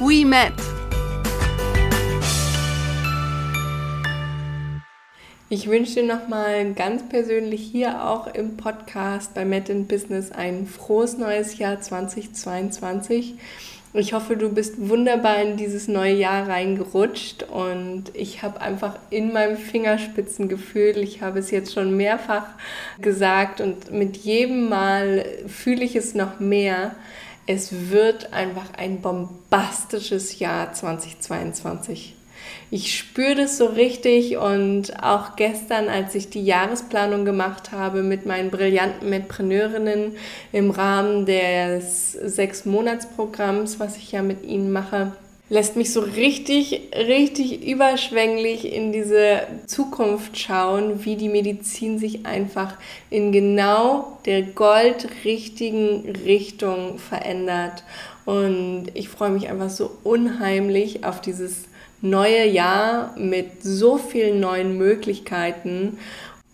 we met. Ich wünsche dir nochmal ganz persönlich hier auch im Podcast bei Met in Business ein frohes neues Jahr 2022. Ich hoffe, du bist wunderbar in dieses neue Jahr reingerutscht und ich habe einfach in meinem Fingerspitzengefühl, ich habe es jetzt schon mehrfach gesagt und mit jedem Mal fühle ich es noch mehr, es wird einfach ein bombastisches Jahr 2022. Ich spüre das so richtig und auch gestern, als ich die Jahresplanung gemacht habe mit meinen brillanten Mitpreneurinnen im Rahmen des Sechs-Monats-Programms, was ich ja mit ihnen mache, lässt mich so richtig, richtig überschwänglich in diese Zukunft schauen, wie die Medizin sich einfach in genau der goldrichtigen Richtung verändert. Und ich freue mich einfach so unheimlich auf dieses neue Jahr mit so vielen neuen Möglichkeiten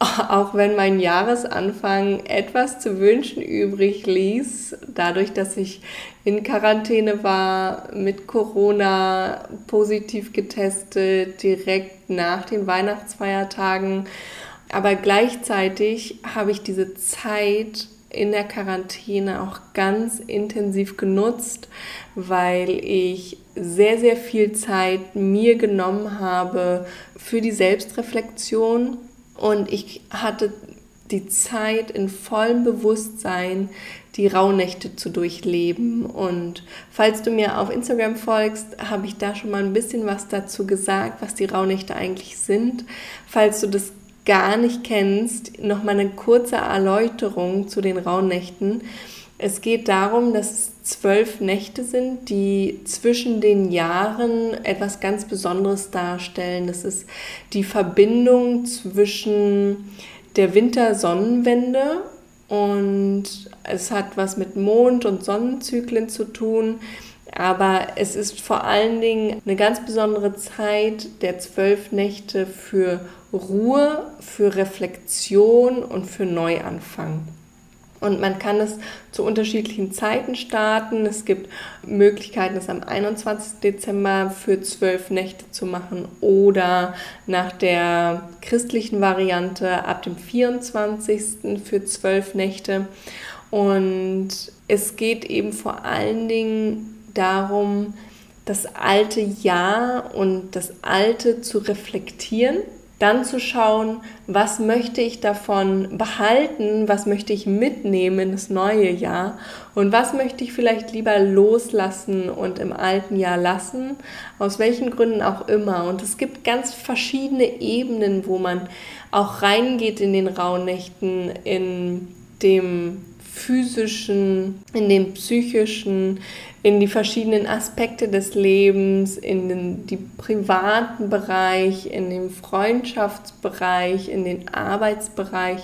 auch wenn mein Jahresanfang etwas zu wünschen übrig ließ, dadurch, dass ich in Quarantäne war, mit Corona positiv getestet, direkt nach den Weihnachtsfeiertagen. Aber gleichzeitig habe ich diese Zeit in der Quarantäne auch ganz intensiv genutzt, weil ich sehr, sehr viel Zeit mir genommen habe für die Selbstreflexion und ich hatte die Zeit in vollem Bewusstsein, die Rauhnächte zu durchleben. Und falls du mir auf Instagram folgst, habe ich da schon mal ein bisschen was dazu gesagt, was die Rauhnächte eigentlich sind. Falls du das gar nicht kennst, noch mal eine kurze Erläuterung zu den Rauhnächten. Es geht darum, dass es zwölf Nächte sind, die zwischen den Jahren etwas ganz Besonderes darstellen. Das ist die Verbindung zwischen der Wintersonnenwende und es hat was mit Mond- und Sonnenzyklen zu tun. Aber es ist vor allen Dingen eine ganz besondere Zeit der zwölf Nächte für Ruhe, für Reflexion und für Neuanfang. Und man kann es zu unterschiedlichen Zeiten starten. Es gibt Möglichkeiten, es am 21. Dezember für zwölf Nächte zu machen oder nach der christlichen Variante ab dem 24. für zwölf Nächte. Und es geht eben vor allen Dingen darum, das alte Jahr und das alte zu reflektieren dann zu schauen, was möchte ich davon behalten, was möchte ich mitnehmen in das neue Jahr und was möchte ich vielleicht lieber loslassen und im alten Jahr lassen, aus welchen Gründen auch immer. Und es gibt ganz verschiedene Ebenen, wo man auch reingeht in den Rauhnächten, in dem physischen, in dem psychischen, in die verschiedenen Aspekte des Lebens, in den die privaten Bereich, in den Freundschaftsbereich, in den Arbeitsbereich.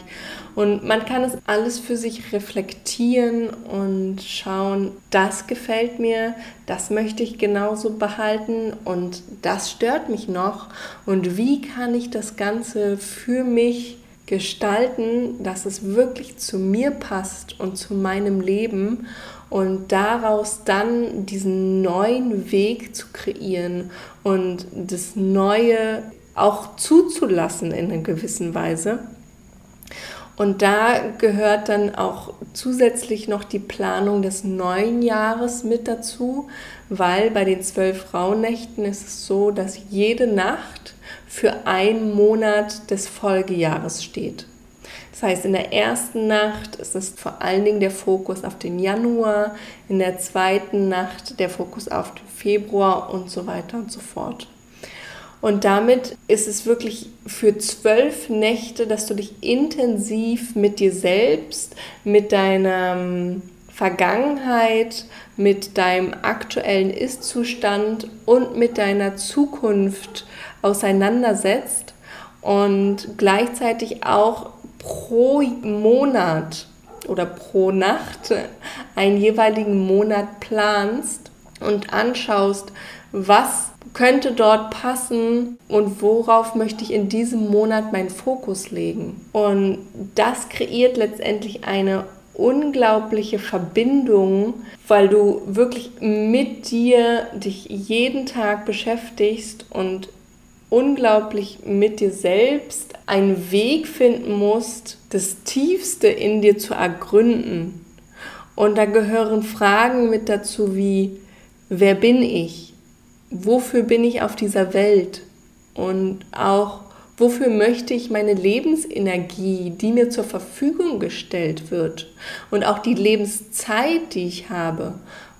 Und man kann es alles für sich reflektieren und schauen, das gefällt mir, das möchte ich genauso behalten und das stört mich noch. Und wie kann ich das Ganze für mich gestalten, dass es wirklich zu mir passt und zu meinem Leben und daraus dann diesen neuen Weg zu kreieren und das Neue auch zuzulassen in einer gewissen Weise. Und da gehört dann auch zusätzlich noch die Planung des neuen Jahres mit dazu, weil bei den zwölf Frauennächten ist es so, dass jede Nacht für einen Monat des Folgejahres steht. Das heißt, in der ersten Nacht ist es vor allen Dingen der Fokus auf den Januar, in der zweiten Nacht der Fokus auf den Februar und so weiter und so fort. Und damit ist es wirklich für zwölf Nächte, dass du dich intensiv mit dir selbst, mit deinem Vergangenheit, mit deinem aktuellen Ist-Zustand und mit deiner Zukunft auseinandersetzt und gleichzeitig auch pro Monat oder pro Nacht einen jeweiligen Monat planst und anschaust, was könnte dort passen und worauf möchte ich in diesem Monat meinen Fokus legen. Und das kreiert letztendlich eine unglaubliche Verbindung, weil du wirklich mit dir dich jeden Tag beschäftigst und unglaublich mit dir selbst einen Weg finden musst, das Tiefste in dir zu ergründen. Und da gehören Fragen mit dazu wie, wer bin ich? Wofür bin ich auf dieser Welt? Und auch, wofür möchte ich meine Lebensenergie, die mir zur Verfügung gestellt wird, und auch die Lebenszeit, die ich habe,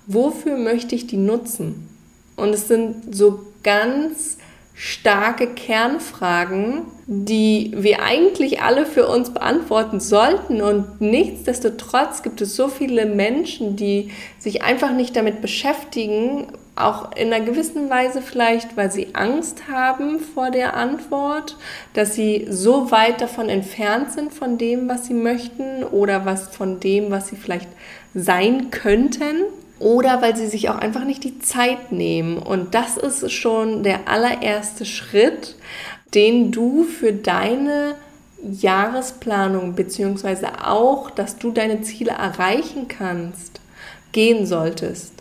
wofür möchte ich die nutzen? Und es sind so ganz starke Kernfragen, die wir eigentlich alle für uns beantworten sollten. Und nichtsdestotrotz gibt es so viele Menschen, die sich einfach nicht damit beschäftigen, auch in einer gewissen Weise vielleicht, weil sie Angst haben vor der Antwort, dass sie so weit davon entfernt sind von dem, was sie möchten oder was von dem, was sie vielleicht sein könnten oder weil sie sich auch einfach nicht die Zeit nehmen. Und das ist schon der allererste Schritt, den du für deine Jahresplanung beziehungsweise auch, dass du deine Ziele erreichen kannst, gehen solltest.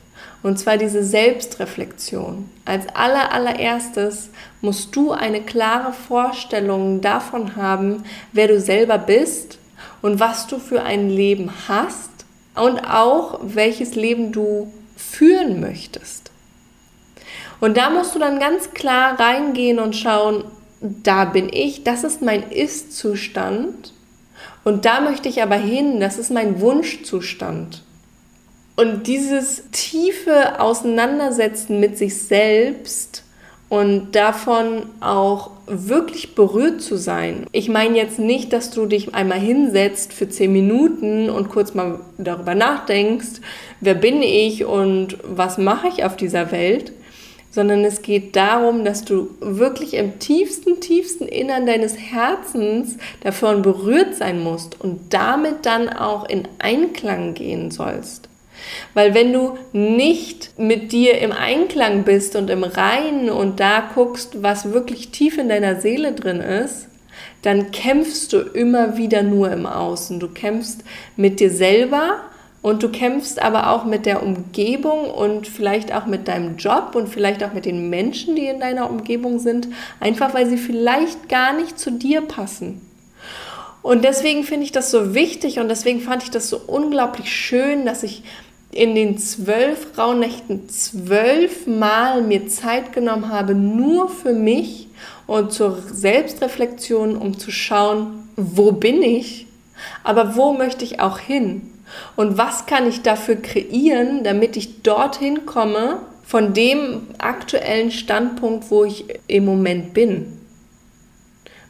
Und zwar diese Selbstreflexion. Als aller, allererstes musst du eine klare Vorstellung davon haben, wer du selber bist und was du für ein Leben hast und auch welches Leben du führen möchtest. Und da musst du dann ganz klar reingehen und schauen, da bin ich, das ist mein Ist-Zustand und da möchte ich aber hin, das ist mein Wunschzustand. Und dieses tiefe Auseinandersetzen mit sich selbst und davon auch wirklich berührt zu sein. Ich meine jetzt nicht, dass du dich einmal hinsetzt für zehn Minuten und kurz mal darüber nachdenkst, wer bin ich und was mache ich auf dieser Welt, sondern es geht darum, dass du wirklich im tiefsten, tiefsten Innern deines Herzens davon berührt sein musst und damit dann auch in Einklang gehen sollst. Weil wenn du nicht mit dir im Einklang bist und im Reinen und da guckst, was wirklich tief in deiner Seele drin ist, dann kämpfst du immer wieder nur im Außen. Du kämpfst mit dir selber und du kämpfst aber auch mit der Umgebung und vielleicht auch mit deinem Job und vielleicht auch mit den Menschen, die in deiner Umgebung sind, einfach weil sie vielleicht gar nicht zu dir passen. Und deswegen finde ich das so wichtig und deswegen fand ich das so unglaublich schön, dass ich in den zwölf Rauhnächten zwölfmal mir Zeit genommen habe, nur für mich und zur Selbstreflexion, um zu schauen, wo bin ich, aber wo möchte ich auch hin und was kann ich dafür kreieren, damit ich dorthin komme, von dem aktuellen Standpunkt, wo ich im Moment bin.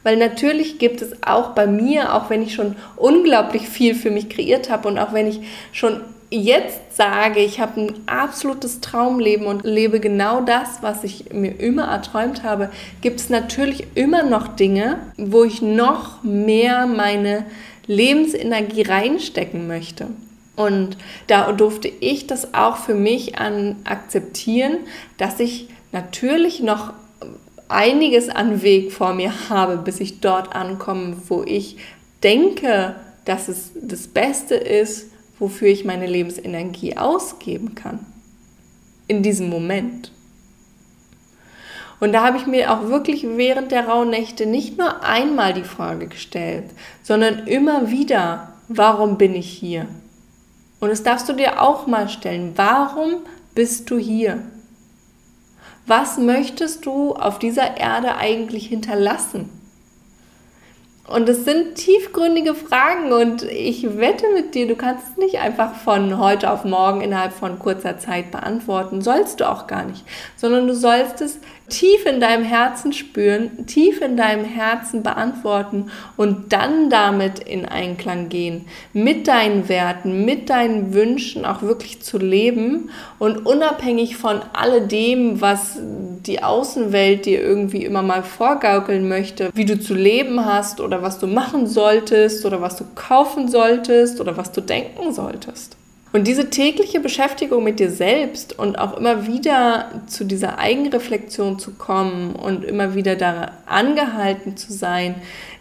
Weil natürlich gibt es auch bei mir, auch wenn ich schon unglaublich viel für mich kreiert habe und auch wenn ich schon jetzt sage, ich habe ein absolutes Traumleben und lebe genau das, was ich mir immer erträumt habe, gibt es natürlich immer noch Dinge, wo ich noch mehr meine Lebensenergie reinstecken möchte. Und da durfte ich das auch für mich an akzeptieren, dass ich natürlich noch einiges an Weg vor mir habe, bis ich dort ankomme, wo ich denke, dass es das Beste ist wofür ich meine Lebensenergie ausgeben kann. In diesem Moment. Und da habe ich mir auch wirklich während der Rauhnächte nicht nur einmal die Frage gestellt, sondern immer wieder, warum bin ich hier? Und das darfst du dir auch mal stellen. Warum bist du hier? Was möchtest du auf dieser Erde eigentlich hinterlassen? Und es sind tiefgründige Fragen und ich wette mit dir, du kannst es nicht einfach von heute auf morgen innerhalb von kurzer Zeit beantworten. Sollst du auch gar nicht, sondern du sollst es tief in deinem Herzen spüren, tief in deinem Herzen beantworten und dann damit in Einklang gehen, mit deinen Werten, mit deinen Wünschen auch wirklich zu leben und unabhängig von alledem, was die Außenwelt dir irgendwie immer mal vorgaukeln möchte, wie du zu leben hast oder was du machen solltest oder was du kaufen solltest oder was du denken solltest. Und diese tägliche Beschäftigung mit dir selbst und auch immer wieder zu dieser Eigenreflexion zu kommen und immer wieder da angehalten zu sein,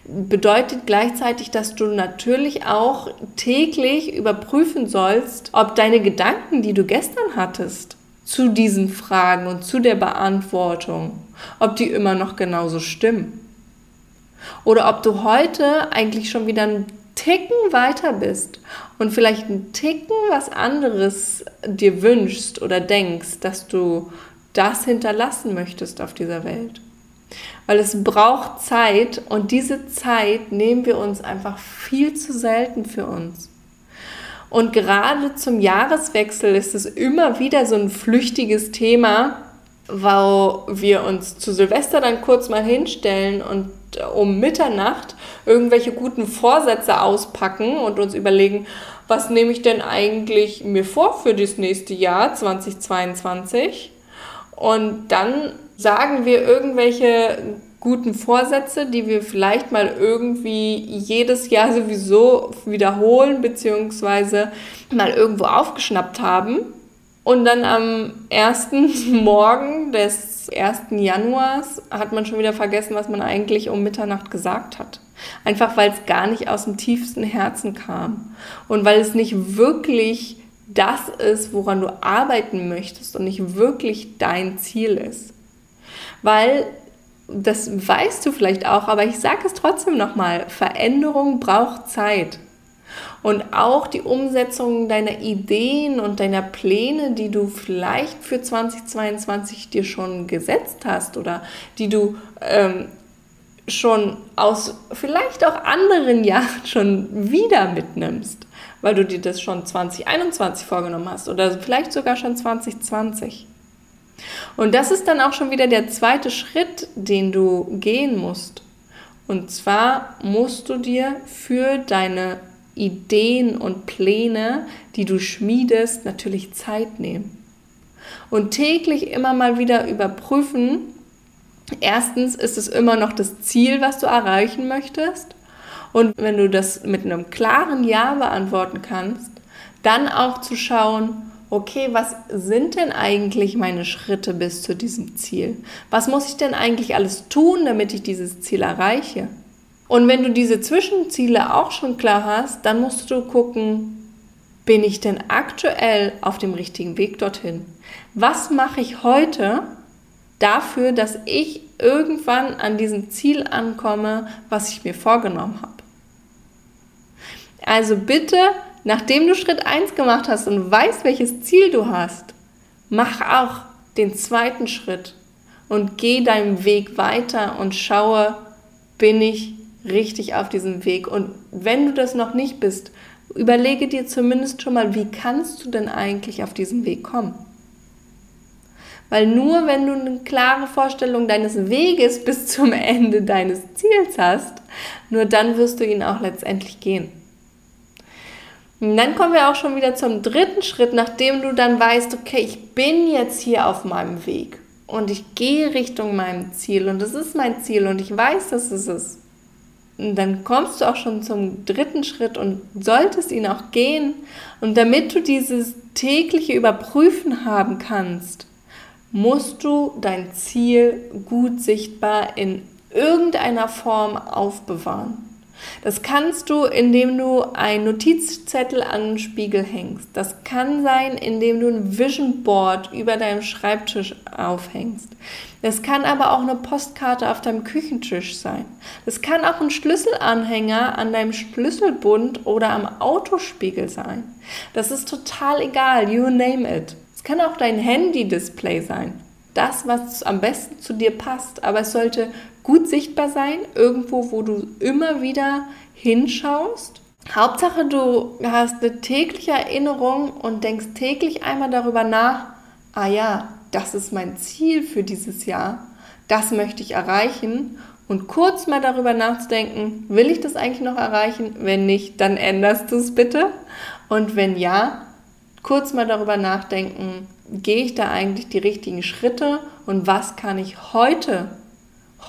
bedeutet gleichzeitig, dass du natürlich auch täglich überprüfen sollst, ob deine Gedanken, die du gestern hattest, zu diesen Fragen und zu der Beantwortung, ob die immer noch genauso stimmen. Oder ob du heute eigentlich schon wieder ein Ticken weiter bist und vielleicht ein Ticken was anderes dir wünschst oder denkst, dass du das hinterlassen möchtest auf dieser Welt. Weil es braucht Zeit und diese Zeit nehmen wir uns einfach viel zu selten für uns. Und gerade zum Jahreswechsel ist es immer wieder so ein flüchtiges Thema, wo wir uns zu Silvester dann kurz mal hinstellen und um Mitternacht irgendwelche guten Vorsätze auspacken und uns überlegen, was nehme ich denn eigentlich mir vor für das nächste Jahr 2022? Und dann sagen wir irgendwelche guten Vorsätze, die wir vielleicht mal irgendwie jedes Jahr sowieso wiederholen, beziehungsweise mal irgendwo aufgeschnappt haben. Und dann am ersten Morgen des 1. Januars hat man schon wieder vergessen, was man eigentlich um Mitternacht gesagt hat. Einfach weil es gar nicht aus dem tiefsten Herzen kam und weil es nicht wirklich das ist, woran du arbeiten möchtest und nicht wirklich dein Ziel ist. Weil das weißt du vielleicht auch, aber ich sage es trotzdem nochmal, Veränderung braucht Zeit. Und auch die Umsetzung deiner Ideen und deiner Pläne, die du vielleicht für 2022 dir schon gesetzt hast oder die du ähm, schon aus vielleicht auch anderen Jahren schon wieder mitnimmst, weil du dir das schon 2021 vorgenommen hast oder vielleicht sogar schon 2020. Und das ist dann auch schon wieder der zweite Schritt, den du gehen musst. Und zwar musst du dir für deine Ideen und Pläne, die du schmiedest, natürlich Zeit nehmen. Und täglich immer mal wieder überprüfen, erstens ist es immer noch das Ziel, was du erreichen möchtest. Und wenn du das mit einem klaren Ja beantworten kannst, dann auch zu schauen, okay, was sind denn eigentlich meine Schritte bis zu diesem Ziel? Was muss ich denn eigentlich alles tun, damit ich dieses Ziel erreiche? Und wenn du diese Zwischenziele auch schon klar hast, dann musst du gucken, bin ich denn aktuell auf dem richtigen Weg dorthin? Was mache ich heute dafür, dass ich irgendwann an diesem Ziel ankomme, was ich mir vorgenommen habe? Also bitte, nachdem du Schritt 1 gemacht hast und weißt, welches Ziel du hast, mach auch den zweiten Schritt und geh deinen Weg weiter und schaue, bin ich richtig auf diesem Weg. Und wenn du das noch nicht bist, überlege dir zumindest schon mal, wie kannst du denn eigentlich auf diesen Weg kommen? Weil nur wenn du eine klare Vorstellung deines Weges bis zum Ende deines Ziels hast, nur dann wirst du ihn auch letztendlich gehen. Und dann kommen wir auch schon wieder zum dritten Schritt, nachdem du dann weißt, okay, ich bin jetzt hier auf meinem Weg und ich gehe Richtung meinem Ziel und das ist mein Ziel und ich weiß, dass es ist dann kommst du auch schon zum dritten Schritt und solltest ihn auch gehen. Und damit du dieses tägliche Überprüfen haben kannst, musst du dein Ziel gut sichtbar in irgendeiner Form aufbewahren. Das kannst du, indem du einen Notizzettel an den Spiegel hängst. Das kann sein, indem du ein Vision Board über deinem Schreibtisch aufhängst. Das kann aber auch eine Postkarte auf deinem Küchentisch sein. Das kann auch ein Schlüsselanhänger an deinem Schlüsselbund oder am Autospiegel sein. Das ist total egal. You name it. Es kann auch dein Handy-Display sein. das, was am besten zu dir passt. Aber es sollte gut sichtbar sein, irgendwo, wo du immer wieder hinschaust. Hauptsache, du hast eine tägliche Erinnerung und denkst täglich einmal darüber nach, ah ja, das ist mein Ziel für dieses Jahr, das möchte ich erreichen und kurz mal darüber nachzudenken, will ich das eigentlich noch erreichen? Wenn nicht, dann änderst du es bitte. Und wenn ja, kurz mal darüber nachdenken, gehe ich da eigentlich die richtigen Schritte und was kann ich heute,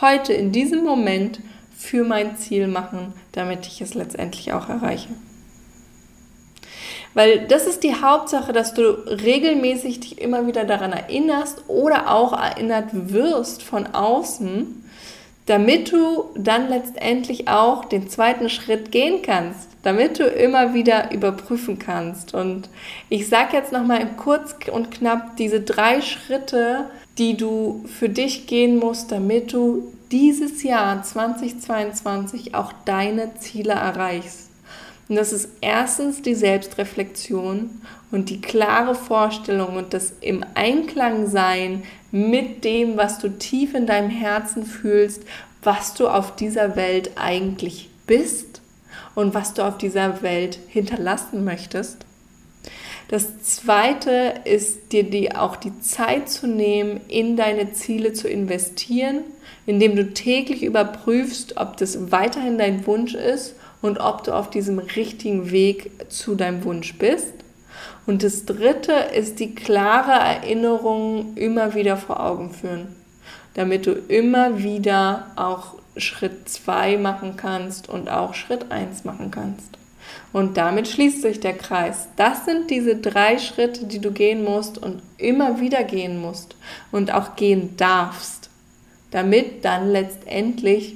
heute in diesem Moment für mein Ziel machen, damit ich es letztendlich auch erreiche. Weil das ist die Hauptsache, dass du regelmäßig dich immer wieder daran erinnerst oder auch erinnert wirst von außen, damit du dann letztendlich auch den zweiten Schritt gehen kannst, damit du immer wieder überprüfen kannst. Und ich sage jetzt nochmal kurz und knapp diese drei Schritte, die du für dich gehen musst, damit du dieses Jahr 2022 auch deine Ziele erreichst. Und das ist erstens die Selbstreflexion und die klare Vorstellung und das im Einklang sein mit dem, was du tief in deinem Herzen fühlst, was du auf dieser Welt eigentlich bist und was du auf dieser Welt hinterlassen möchtest. Das zweite ist dir die, auch die Zeit zu nehmen, in deine Ziele zu investieren, indem du täglich überprüfst, ob das weiterhin dein Wunsch ist und ob du auf diesem richtigen Weg zu deinem Wunsch bist. Und das dritte ist die klare Erinnerung immer wieder vor Augen führen, damit du immer wieder auch Schritt 2 machen kannst und auch Schritt 1 machen kannst. Und damit schließt sich der Kreis. Das sind diese drei Schritte, die du gehen musst und immer wieder gehen musst und auch gehen darfst, damit dann letztendlich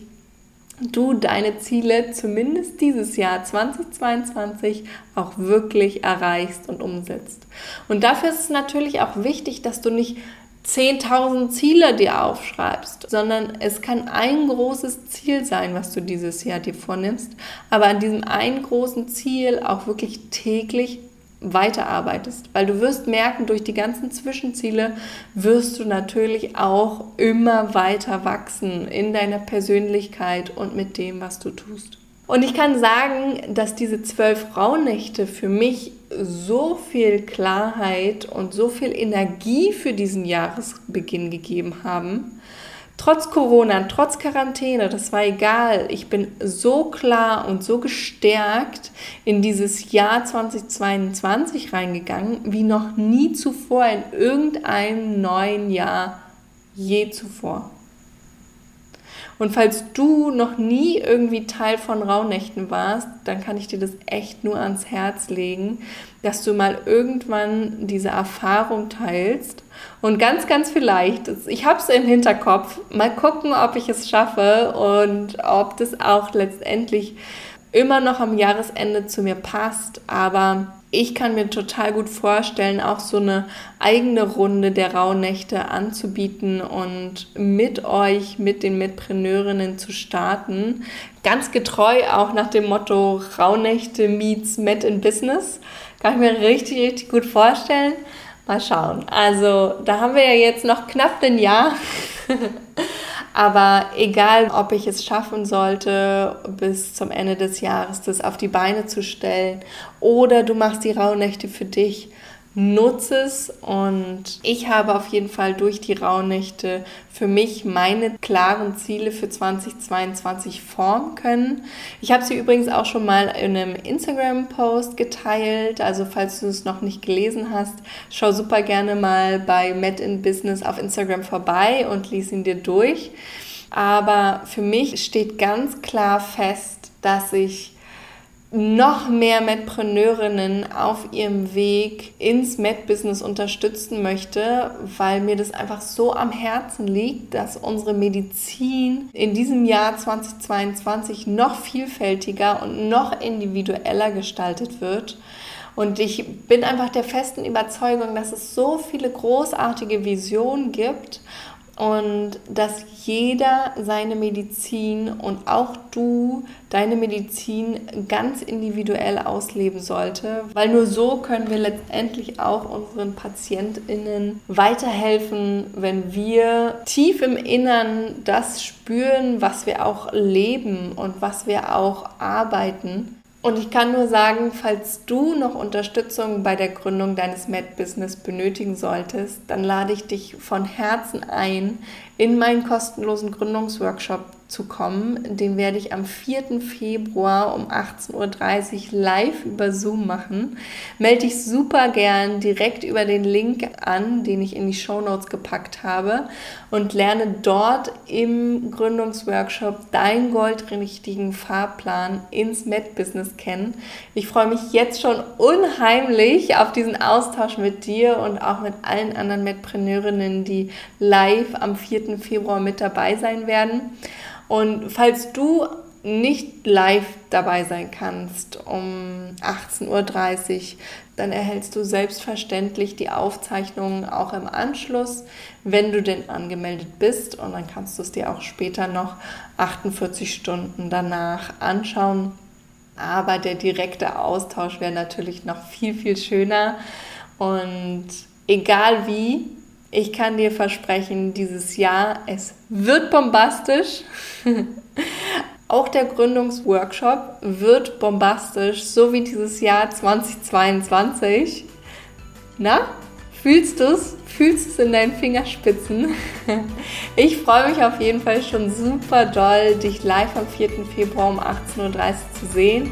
du deine Ziele zumindest dieses Jahr 2022 auch wirklich erreichst und umsetzt. Und dafür ist es natürlich auch wichtig, dass du nicht 10.000 Ziele dir aufschreibst, sondern es kann ein großes Ziel sein, was du dieses Jahr dir vornimmst, aber an diesem einen großen Ziel auch wirklich täglich weiterarbeitest, weil du wirst merken, durch die ganzen Zwischenziele wirst du natürlich auch immer weiter wachsen in deiner Persönlichkeit und mit dem, was du tust. Und ich kann sagen, dass diese zwölf Frauennächte für mich so viel Klarheit und so viel Energie für diesen Jahresbeginn gegeben haben, Trotz Corona, trotz Quarantäne, das war egal. Ich bin so klar und so gestärkt in dieses Jahr 2022 reingegangen, wie noch nie zuvor in irgendeinem neuen Jahr je zuvor. Und falls du noch nie irgendwie Teil von Rauhnächten warst, dann kann ich dir das echt nur ans Herz legen, dass du mal irgendwann diese Erfahrung teilst. Und ganz, ganz vielleicht, ich habe es im Hinterkopf, mal gucken, ob ich es schaffe und ob das auch letztendlich immer noch am Jahresende zu mir passt. Aber ich kann mir total gut vorstellen, auch so eine eigene Runde der Rauhnächte anzubieten und mit euch, mit den Mitpreneurinnen zu starten. Ganz getreu auch nach dem Motto Rauhnächte meets Met in Business. Kann ich mir richtig, richtig gut vorstellen. Mal schauen. Also, da haben wir ja jetzt noch knapp ein Jahr. Aber egal, ob ich es schaffen sollte, bis zum Ende des Jahres das auf die Beine zu stellen oder du machst die Rauhnächte für dich, nutze es und ich habe auf jeden Fall durch die Rauhnächte für mich meine klaren Ziele für 2022 formen können. Ich habe sie übrigens auch schon mal in einem Instagram-Post geteilt, also falls du es noch nicht gelesen hast, schau super gerne mal bei Met in Business auf Instagram vorbei und lies ihn dir durch. Aber für mich steht ganz klar fest, dass ich noch mehr Medpreneurinnen auf ihrem Weg ins Med-Business unterstützen möchte, weil mir das einfach so am Herzen liegt, dass unsere Medizin in diesem Jahr 2022 noch vielfältiger und noch individueller gestaltet wird. Und ich bin einfach der festen Überzeugung, dass es so viele großartige Visionen gibt und dass jeder seine Medizin und auch du deine Medizin ganz individuell ausleben sollte, weil nur so können wir letztendlich auch unseren Patientinnen weiterhelfen, wenn wir tief im Innern das spüren, was wir auch leben und was wir auch arbeiten und ich kann nur sagen, falls du noch Unterstützung bei der Gründung deines Med-Business benötigen solltest, dann lade ich dich von Herzen ein in meinen kostenlosen Gründungsworkshop zu kommen. Den werde ich am 4. Februar um 18.30 Uhr live über Zoom machen. Melde dich super gern direkt über den Link an, den ich in die Show Notes gepackt habe und lerne dort im Gründungsworkshop deinen goldrichtigen Fahrplan ins Med-Business kennen. Ich freue mich jetzt schon unheimlich auf diesen Austausch mit dir und auch mit allen anderen Medpreneurinnen, die live am 4. Februar mit dabei sein werden. Und falls du nicht live dabei sein kannst um 18.30 Uhr, dann erhältst du selbstverständlich die Aufzeichnungen auch im Anschluss, wenn du denn angemeldet bist. Und dann kannst du es dir auch später noch 48 Stunden danach anschauen. Aber der direkte Austausch wäre natürlich noch viel, viel schöner. Und egal wie, ich kann dir versprechen, dieses Jahr, es wird bombastisch. Auch der Gründungsworkshop wird bombastisch, so wie dieses Jahr 2022. Na, fühlst du es? Fühlst es in deinen Fingerspitzen? Ich freue mich auf jeden Fall schon super doll, dich live am 4. Februar um 18.30 Uhr zu sehen.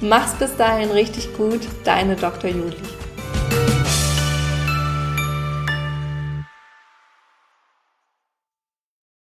Mach's bis dahin richtig gut, deine Dr. Julie.